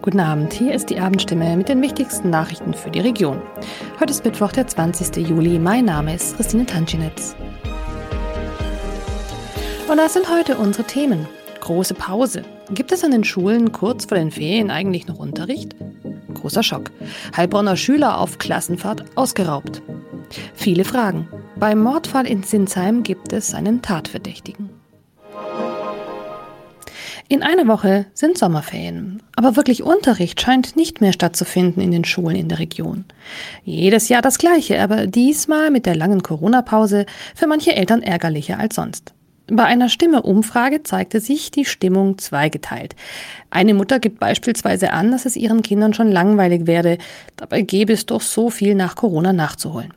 Guten Abend, hier ist die Abendstimme mit den wichtigsten Nachrichten für die Region. Heute ist Mittwoch, der 20. Juli. Mein Name ist Christine Tanschinetz. Und das sind heute unsere Themen. Große Pause. Gibt es an den Schulen kurz vor den Ferien eigentlich noch Unterricht? Großer Schock. Heilbronner Schüler auf Klassenfahrt ausgeraubt. Viele Fragen. Beim Mordfall in Sinsheim gibt es einen Tatverdächtigen. In einer Woche sind Sommerferien, aber wirklich Unterricht scheint nicht mehr stattzufinden in den Schulen in der Region. Jedes Jahr das gleiche, aber diesmal mit der langen Corona-Pause für manche Eltern ärgerlicher als sonst. Bei einer Stimme-Umfrage zeigte sich die Stimmung zweigeteilt. Eine Mutter gibt beispielsweise an, dass es ihren Kindern schon langweilig werde, dabei gäbe es doch so viel nach Corona nachzuholen.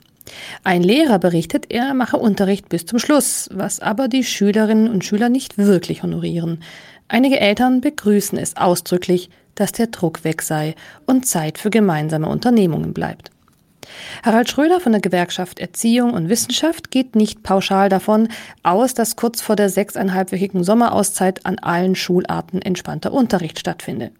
Ein Lehrer berichtet, er mache Unterricht bis zum Schluss, was aber die Schülerinnen und Schüler nicht wirklich honorieren. Einige Eltern begrüßen es ausdrücklich, dass der Druck weg sei und Zeit für gemeinsame Unternehmungen bleibt. Harald Schröder von der Gewerkschaft Erziehung und Wissenschaft geht nicht pauschal davon aus, dass kurz vor der sechseinhalbwöchigen Sommerauszeit an allen Schularten entspannter Unterricht stattfinde.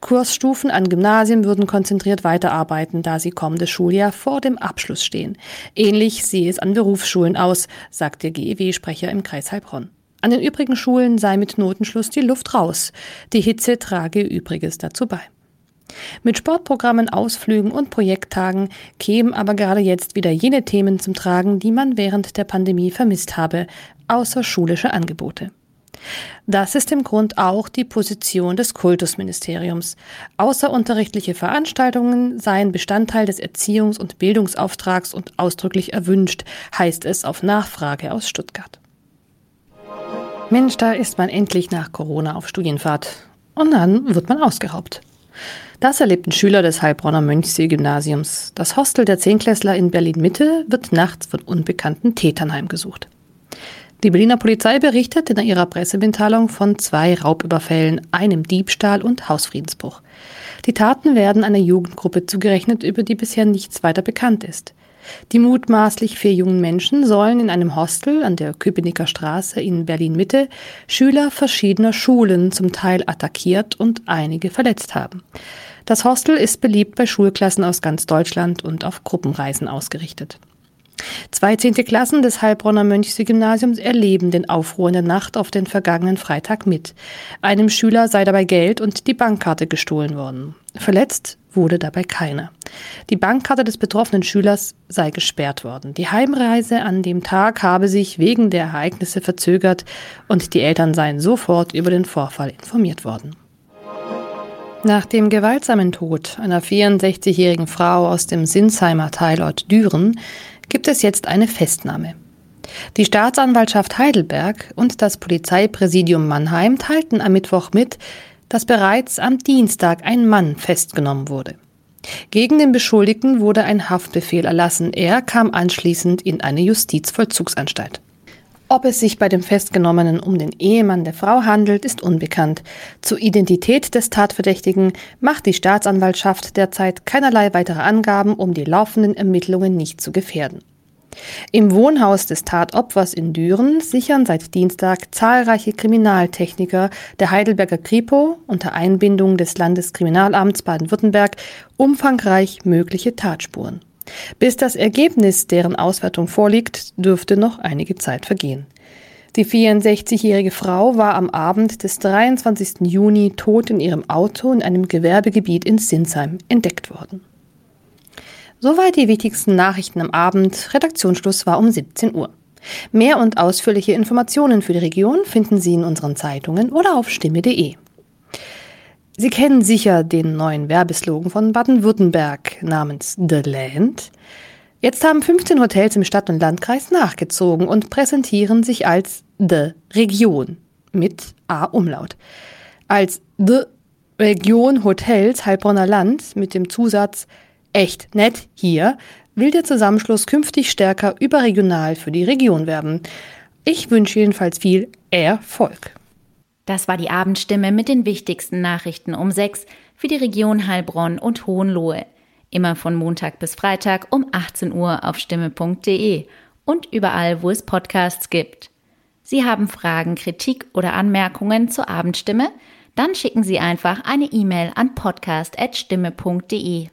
Kursstufen an Gymnasien würden konzentriert weiterarbeiten, da sie kommendes Schuljahr vor dem Abschluss stehen. Ähnlich sehe es an Berufsschulen aus, sagt der GEW-Sprecher im Kreis Heilbronn. An den übrigen Schulen sei mit Notenschluss die Luft raus. Die Hitze trage Übriges dazu bei. Mit Sportprogrammen, Ausflügen und Projekttagen kämen aber gerade jetzt wieder jene Themen zum Tragen, die man während der Pandemie vermisst habe, außerschulische Angebote. Das ist im Grund auch die Position des Kultusministeriums. Außerunterrichtliche Veranstaltungen seien Bestandteil des Erziehungs- und Bildungsauftrags und ausdrücklich erwünscht, heißt es auf Nachfrage aus Stuttgart. Mensch, da ist man endlich nach Corona auf Studienfahrt. Und dann wird man ausgeraubt. Das erlebten Schüler des Heilbronner Mönchsee-Gymnasiums. Das Hostel der Zehnklässler in Berlin-Mitte wird nachts von unbekannten Tätern heimgesucht. Die Berliner Polizei berichtet in ihrer Pressemitteilung von zwei Raubüberfällen, einem Diebstahl und Hausfriedensbruch. Die Taten werden einer Jugendgruppe zugerechnet, über die bisher nichts weiter bekannt ist. Die mutmaßlich vier jungen Menschen sollen in einem Hostel an der Köpenicker Straße in Berlin-Mitte Schüler verschiedener Schulen zum Teil attackiert und einige verletzt haben. Das Hostel ist beliebt bei Schulklassen aus ganz Deutschland und auf Gruppenreisen ausgerichtet. Zwei zehnte Klassen des Heilbronner Mönchsgymnasiums erleben den Aufruhr in der Nacht auf den vergangenen Freitag mit. Einem Schüler sei dabei Geld und die Bankkarte gestohlen worden. Verletzt wurde dabei keiner. Die Bankkarte des betroffenen Schülers sei gesperrt worden. Die Heimreise an dem Tag habe sich wegen der Ereignisse verzögert und die Eltern seien sofort über den Vorfall informiert worden. Nach dem gewaltsamen Tod einer 64-jährigen Frau aus dem Sinsheimer Teilort Düren gibt es jetzt eine Festnahme. Die Staatsanwaltschaft Heidelberg und das Polizeipräsidium Mannheim teilten am Mittwoch mit, dass bereits am Dienstag ein Mann festgenommen wurde. Gegen den Beschuldigten wurde ein Haftbefehl erlassen. Er kam anschließend in eine Justizvollzugsanstalt. Ob es sich bei dem Festgenommenen um den Ehemann der Frau handelt, ist unbekannt. Zur Identität des Tatverdächtigen macht die Staatsanwaltschaft derzeit keinerlei weitere Angaben, um die laufenden Ermittlungen nicht zu gefährden. Im Wohnhaus des Tatopfers in Düren sichern seit Dienstag zahlreiche Kriminaltechniker der Heidelberger Kripo unter Einbindung des Landeskriminalamts Baden-Württemberg umfangreich mögliche Tatspuren. Bis das Ergebnis deren Auswertung vorliegt, dürfte noch einige Zeit vergehen. Die 64-jährige Frau war am Abend des 23. Juni tot in ihrem Auto in einem Gewerbegebiet in Sinsheim entdeckt worden. Soweit die wichtigsten Nachrichten am Abend. Redaktionsschluss war um 17 Uhr. Mehr und ausführliche Informationen für die Region finden Sie in unseren Zeitungen oder auf stimme.de. Sie kennen sicher den neuen Werbeslogan von Baden-Württemberg namens The Land. Jetzt haben 15 Hotels im Stadt- und Landkreis nachgezogen und präsentieren sich als The Region mit A-Umlaut. Als The Region Hotels Heilbronner Land mit dem Zusatz Echt nett hier will der Zusammenschluss künftig stärker überregional für die Region werben. Ich wünsche jedenfalls viel Erfolg. Das war die Abendstimme mit den wichtigsten Nachrichten um sechs für die Region Heilbronn und Hohenlohe. Immer von Montag bis Freitag um 18 Uhr auf stimme.de und überall, wo es Podcasts gibt. Sie haben Fragen, Kritik oder Anmerkungen zur Abendstimme? Dann schicken Sie einfach eine E-Mail an podcast.stimme.de.